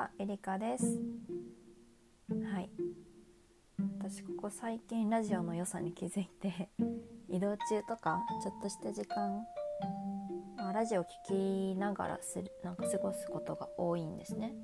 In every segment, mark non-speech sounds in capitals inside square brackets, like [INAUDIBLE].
はエリカです。はい。私ここ最近ラジオの良さに気づいて [LAUGHS] 移動中とかちょっとした時間、まあ、ラジオ聴きながらするなんか過ごすことが多いんですね。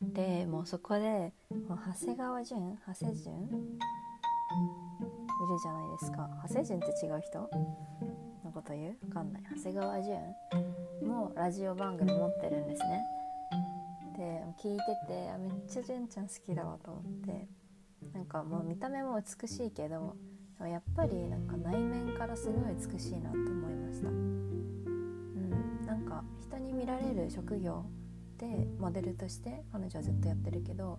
でもうそこでもう長谷川潤長谷潤いるじゃないですか。長谷潤って違う人？のこと言う？わかんない。長谷川潤もラジオ番組持ってるんですね。で聞いててあめっちゃ純ちゃん好きだわと思って。なんかもう見た目も美しいけどやっぱりなんか内面からすごい美しいなと思いました。うんなんか人に見られる職業でモデルとして彼女はずっとやってるけど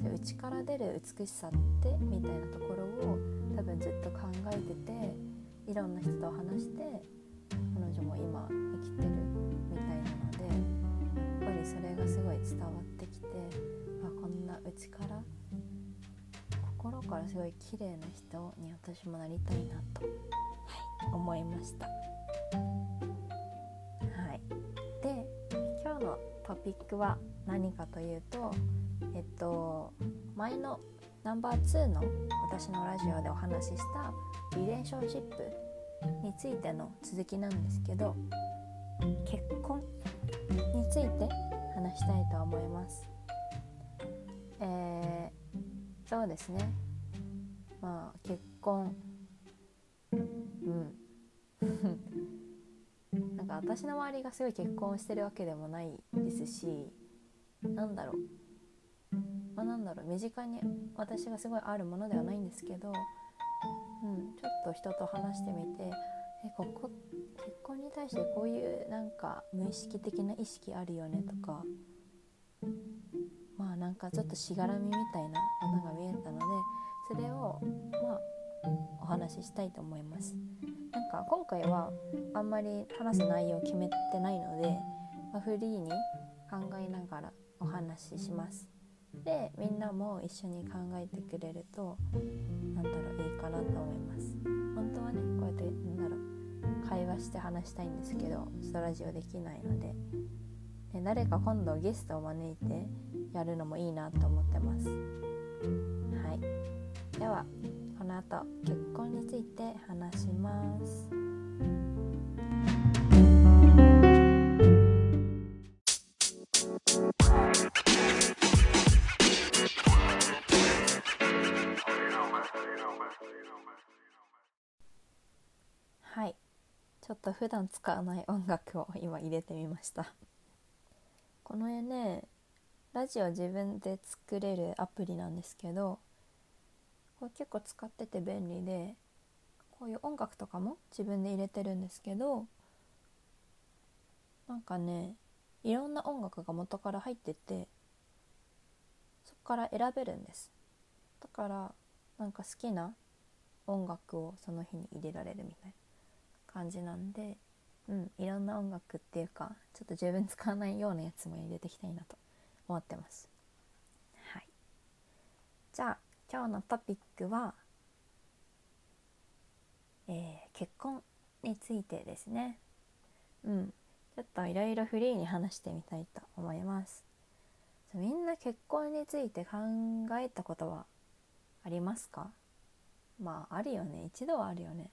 内から出る美しさってみたいなところを多分ずっと考えてていろんな人と話して彼女も今生きてる伝わってきてあこんな内から心からすごい綺麗な人に私もなりたいなと、はい、思いました。はい、で今日のトピックは何かというとえっと前のナンバー2の私のラジオでお話ししたリレーションシップについての続きなんですけど結婚について話したいと思います。えー、そうですね。まあ結婚。うん。[LAUGHS] なんか私の周りがすごい結婚してるわけでもないですしなんだろう。まあ、なんだろう。身近に私がすごいあるものではないんですけど、うん、ちょっと人と話してみてえここ結婚に対してこういうなんか無意識的な意識あるよねとかまあなんかちょっとしがらみみたいなものが見えたのでそれをまあお話ししたいと思います。なんか今回はあんまり話す内容を決めてないので、まあ、フリーに考えながらお話しします。でみんなも一緒に考えてくれるとなんだろういいかなと思います。本当はねこうやってなんだろう会話して話したいんですけどストラジオできないので。で誰か今度ゲストを招いてやるのもいいなと思ってます。はい。ではこの後結婚について話します。ょっと普段使わない音楽を今入れてみました。この絵ねラジオ自分で作れるアプリなんですけどこれ結構使ってて便利でこういう音楽とかも自分で入れてるんですけどなんかねいろんな音楽が元から入っててそこから選べるんです。だからなんか好きな音楽をその日に入れられるみたいな。感じなんで、うん、いろんな音楽っていうかちょっと十分使わないようなやつも入れていきたいなと思ってます。はい、じゃあ今日のトピックは、えー、結婚についてですね。うん、ちょっといろいろフリーに話してみたいと思います。みんな結婚について考えたことはありますか？まああるよね一度はあるよね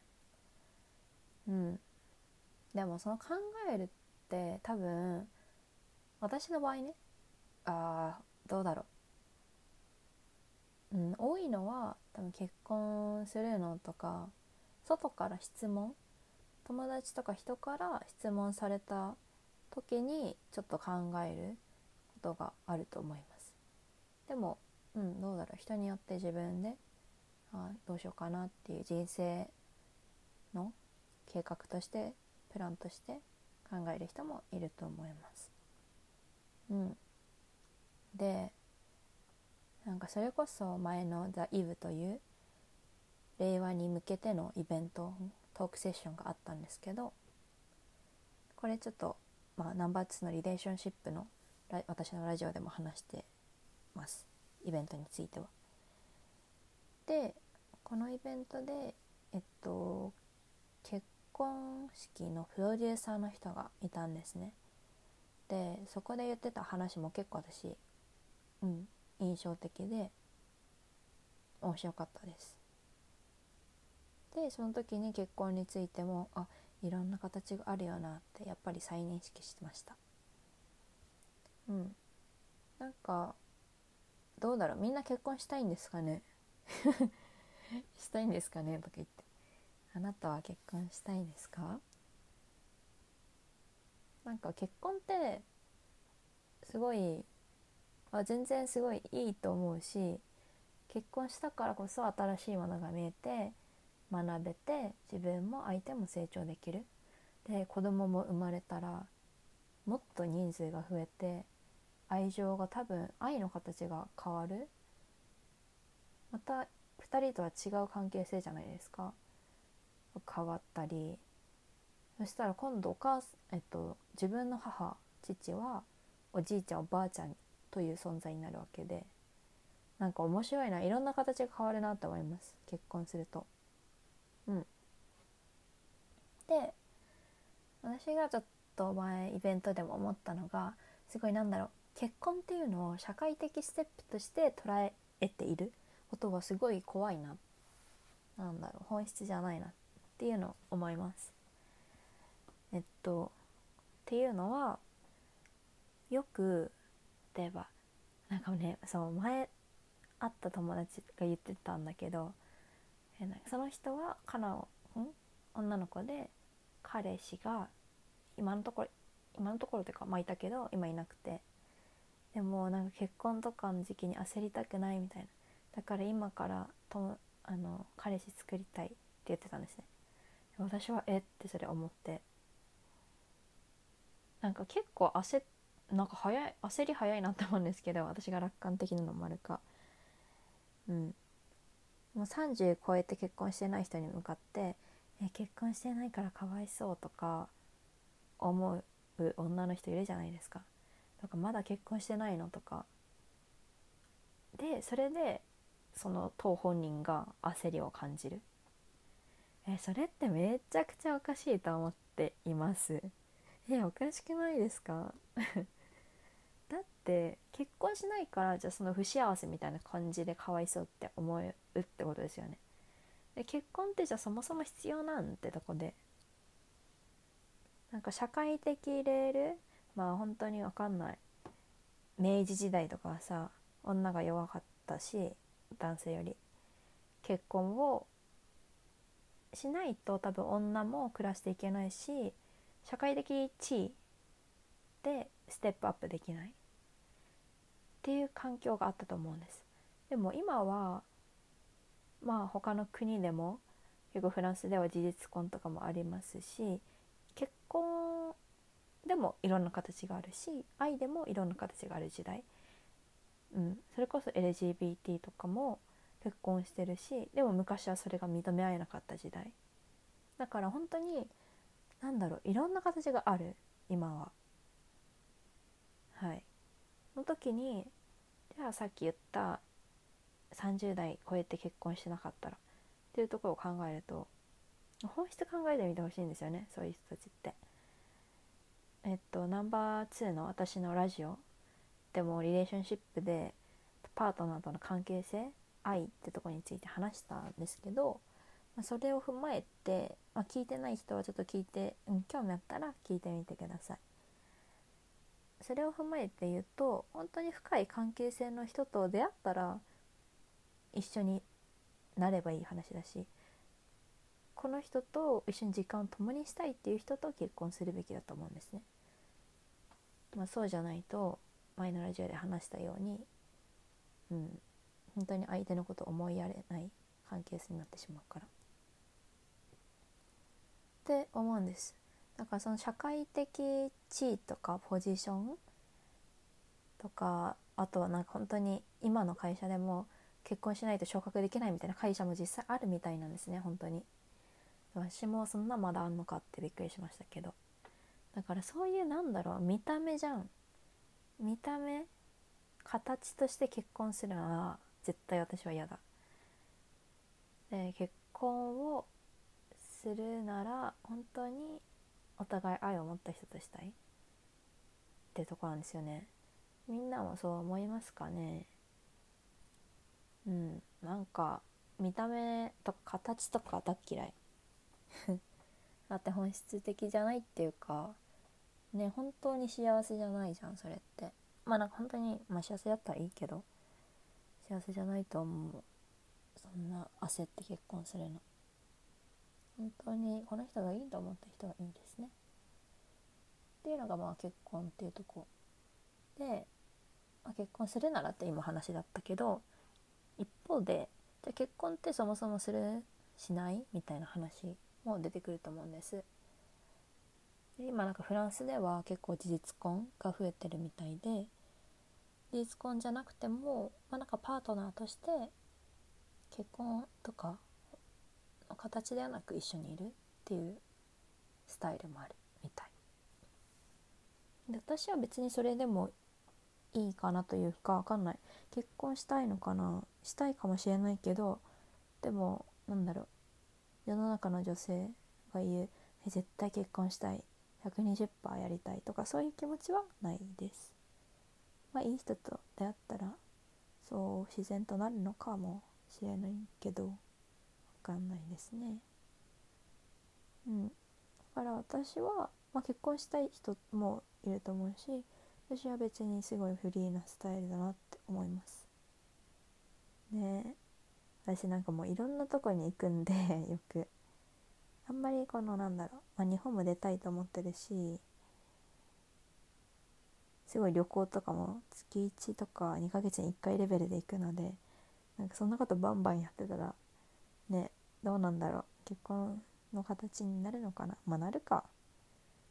うん。でもその考えるって多分私の場合ねあーどうだろう、うん、多いのは多分結婚するのとか外から質問友達とか人から質問された時にちょっと考えることがあると思います。でもうんどうだろう。人によって自分であどうしようかなっていう人生の計画としてプランとして考える人もいると思います。うん、でなんかそれこそ前の「ザ・イブという令和に向けてのイベントトークセッションがあったんですけどこれちょっと、まあ、ナンバー2のリレーションシップの私のラジオでも話してますイベントについては。でこのイベントでえっと結婚式のプロデューサーの人がいたんですね。てそこで言ってた話も結構私うん印象的で面白かったです。でその時に結婚についてもあいろんな形があるよなってやっぱり再認識してました。うん。なんかどうだろうみんな結婚したいんですかね？[LAUGHS] したいんですかね？とか言って。あなたは結婚したいですか？なんか結婚ってすごいあ全然すごいいいと思うし結婚したからこそ新しいものが見えて学べて自分も相手も成長できる。で子供も生まれたらもっと人数が増えて愛情が多分愛の形が変わる。また2人とは違う関係性じゃないですか。変わったりそしたら今度お母えっと、自分の母父はおじいちゃんおばあちゃんという存在になるわけでなんか面白いないろんな形が変わるなと思います結婚すると。うん、で私がちょっと前イベントでも思ったのがすごいなんだろう結婚っていうのを社会的ステップとして捉えていることはすごい怖いな。なんだろう本質じゃないな。っていうのを思います。えっとっていうのはよく例えばなんかねそう前会った友達が言ってたんだけどその人はカナをん？女の子で彼氏が今のところ今のところというかまあいたけど今いなくて。でもなんか結婚とかの時期に焦りたくないみたいな。だから今からとあの彼氏作りたいって言ってたんですね。私はえってそれ思って。なんか結構焦なんか早い焦り早いなって思うんですけど私が楽観的なのもあるか。うん。もう30超えて結婚してない人に向かって「え結婚してないからかわいそう」とか思う女の人いるじゃないですか。とかまだ結婚してないのとか。でそれでその当本人が焦りを感じる。えそれってめちゃくちゃおかしいと思っています。えおかしくないですか？[LAUGHS] だって結婚しないからじゃあその不幸せみたいな感じでかわいそうって思うってことですよね。で結婚ってじゃあそもそも必要なんてとこでなんか社会的レールまあ本当に分かんない。明治時代とかはさ女が弱かったし男性より結婚をしないと多分女も暮らしていけないし社会的地位でステップアップできない。っていう環境があったと思うんです。でも今はまあ他の国でも結構フランスでは事実婚とかもありますし結婚でもいろんな形があるし愛でもいろんな形がある時代、うん、それこそ LGBT とかも結婚してるしでも昔はそれが認め合えなかった時代。だから本当になんだろういろんな形がある今は。はい。の時にじゃあさっき言った30代超えて結婚してなかったらっていうところを考えると本質考えてみてほしいんですよねそういう人たちって。えっとナンバー2の私のラジオでもリレーションシップでパートナーとの関係性愛ってとこについて話したんですけどまあ、それを踏まえて、まあ、聞いてない人はちょっと聞いて、うん、興味あったら聞いてみてください。それを踏まえて言うと本当に深い関係性の人と出会ったら一緒になればいい話だしこの人と一緒に時間を共にしたいっていう人と結婚するべきだと思うんですね。まあ、そうじゃないと前のラジオで話したように、うん、本当に相手のことを思いやれない関係性になってしまうから。って思うんです。だからその社会的地位とかポジションとかあとはなんか本当に今の会社でも結婚しないと昇格できないみたいな会社も実際あるみたいなんですね本当に。私もそんなまだあんのかってびっくりしましたけど。だからそういうなんだろう見た目じゃん。見た目形として結婚するのは絶対私は嫌だ。で結婚をするなら本当にお互い愛を持った人としたいってとこなんですよね。みんなもそう思いますかね。うんなんか見た目とか形とか大嫌い。[LAUGHS] だって本質的じゃないっていうかね本当に幸せじゃないじゃんそれって。まあなんか本当に、まあ、幸せだったらいいけど。幸せじゃないと思う。そんな焦って結婚するの。本当にこの人がいいと思った人がいいんですね。っていうのがまあ結婚っていうとこ。で、まあ、結婚するならって今話だったけど一方でじゃ結婚ってそもそもする？しない？みたいな話も出てくると思うんです。で今なんかフランスでは結構事実婚が増えてるみたいで事実婚じゃなくても、まあ、なんかパートナーとして結婚とかの形ではなく一緒にいるっていうスタイルもあるみたい。で私は別にそれでもいいかなというか分かんない。結婚したいのかなしたいかもしれないけどでもなんだろう。世の中の女性が言う絶対結婚したい。120%やりたいとかそういう気持ちはないです。まあいい人と出会ったらそう自然となるのかもしれないけど分かんないですね。うん。だから私は、まあ、結婚したい人もいると思うし私は別にすごいフリーなスタイルだなって思います。ね。私なんかもういろんなとこに行くんでよく。あんまりこのなんだろう、まあ、日本も出たいと思ってるしすごい旅行とかも月1とか2ヶ月に1回レベルで行くのでなんかそんなことバンバンやってたらねどうなんだろう。結婚の形になるのかな。まあなるか。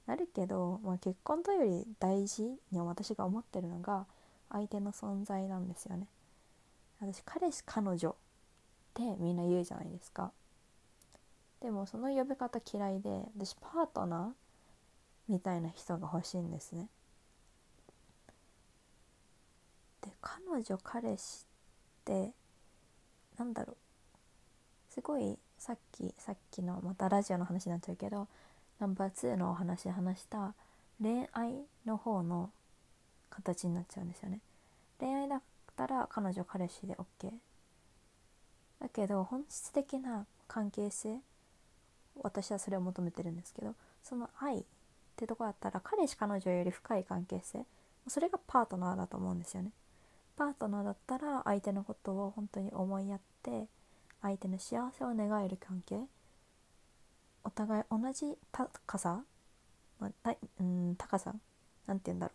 なるけど、まあ、結婚というより大事に私が思ってるのが相手の存在なんですよね。私彼氏彼女ってみんな言うじゃないですか。でもその呼び方嫌いで私パートナーみたいな人が欲しいんですねで彼女彼氏ってなんだろう。すごいさっきさっきのまたラジオの話になっちゃうけどナンバー2のお話で話した恋愛の方の形になっちゃうんですよね。恋愛だったら彼女彼氏で OK だけど本質的な関係性私はそれを求めてるんですけどその愛ってとこだったら彼氏彼女より深い関係性それがパートナーだと思うんですよね。パートナーだったら相手のことを本当に思いやって相手の幸せを願える関係。お互い同じ高さ、まあ、うん高さなんて言うんだ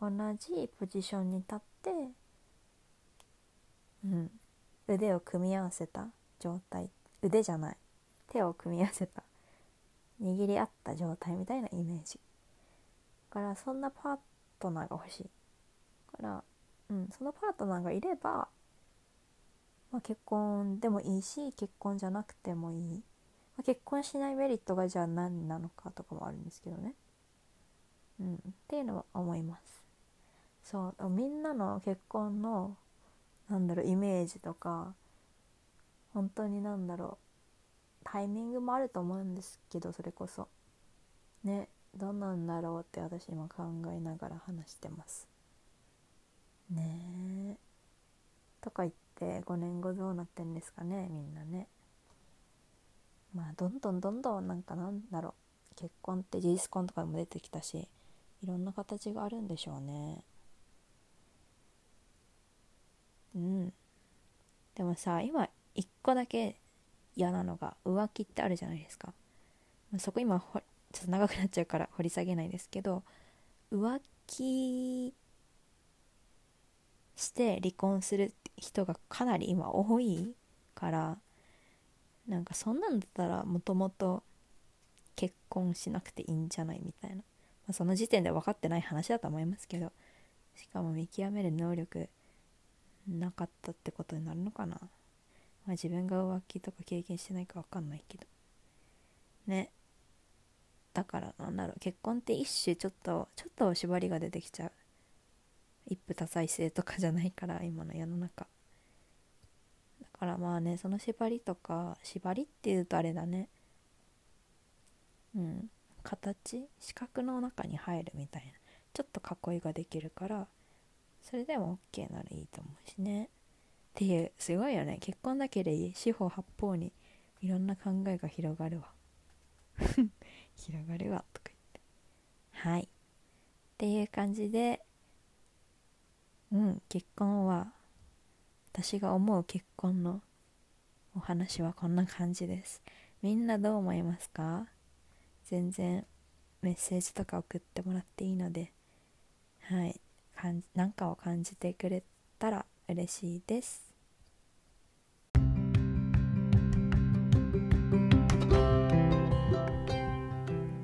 ろう。同じポジションに立ってうん腕を組み合わせた状態。腕じゃない。手を組み合わせた。握り合った状態みたいなイメージ。だからそんなパートナーが欲しい。からうんそのパートナーがいれば、まあ、結婚でもいいし結婚じゃなくてもいい、まあ、結婚しないメリットがじゃあ何なのかとかもあるんですけどね。うんっていうのは思います。そうみんなの結婚のなんだろうイメージとか本当になんだろうタイミングもあると思うんですけどそれこそ。ねどうなんだろうって私今考えながら話してます。ねえ。とか言って5年後どうなってんですかねみんなね。まあどんどんどんどんなんかなんだろう。結婚って事実婚とかも出てきたしいろんな形があるんでしょうね。うん。でもさ今一個だけ嫌なのが浮気ってあるじゃないですか、そこ今ちょっと長くなっちゃうから掘り下げないですけど浮気して離婚する人がかなり今多いからなんかそんなんだったらもともと結婚しなくていいんじゃないみたいな、まあ、その時点で分かってない話だと思いますけどしかも見極める能力なかったってことになるのかな。まあ、自分が浮気とか経験してないか分かんないけど。ね。だからなんだろう結婚って一種ちょっとちょっと縛りが出てきちゃう。一夫多妻制とかじゃないから今の世の中。だからまあねその縛りとか縛りっていうとあれだね。うん。形？四角の中に入るみたいな。ちょっと囲いができるからそれでも OK ならいいと思うしね。っていうすごいよね。結婚だけでいい四方八方にいろんな考えが広がるわ。[LAUGHS] 広がるわとか言って。はい。っていう感じでうん結婚は私が思う結婚のお話はこんな感じです。みんなどう思いますか？全然メッセージとか送ってもらっていいので。はい。何かを感じてくれたら嬉しいです。今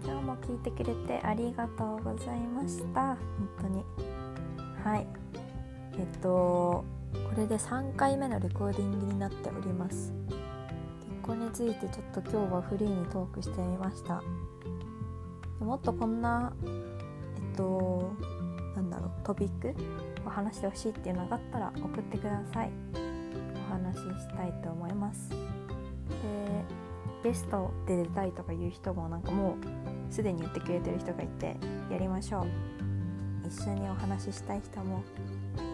日も聞いてくれてありがとうございました。本当に。はい。えっとこれで3回目のレコーディングになっております。結婚についてちょっと今日はフリーにトークしてみました。もっとこんなえっとなんだろうトピックを話してほしいっていうのがあったら送ってください。お話ししたいと思います。でゲストで出たいとかいう人もなんかもうすでに言ってくれてる人がいてやりましょう。一緒にお話ししたい人も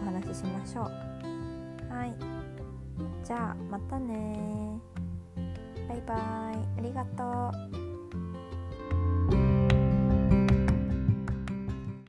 お話ししましょう。はい。じゃあまたねバイバイ。ありがとう。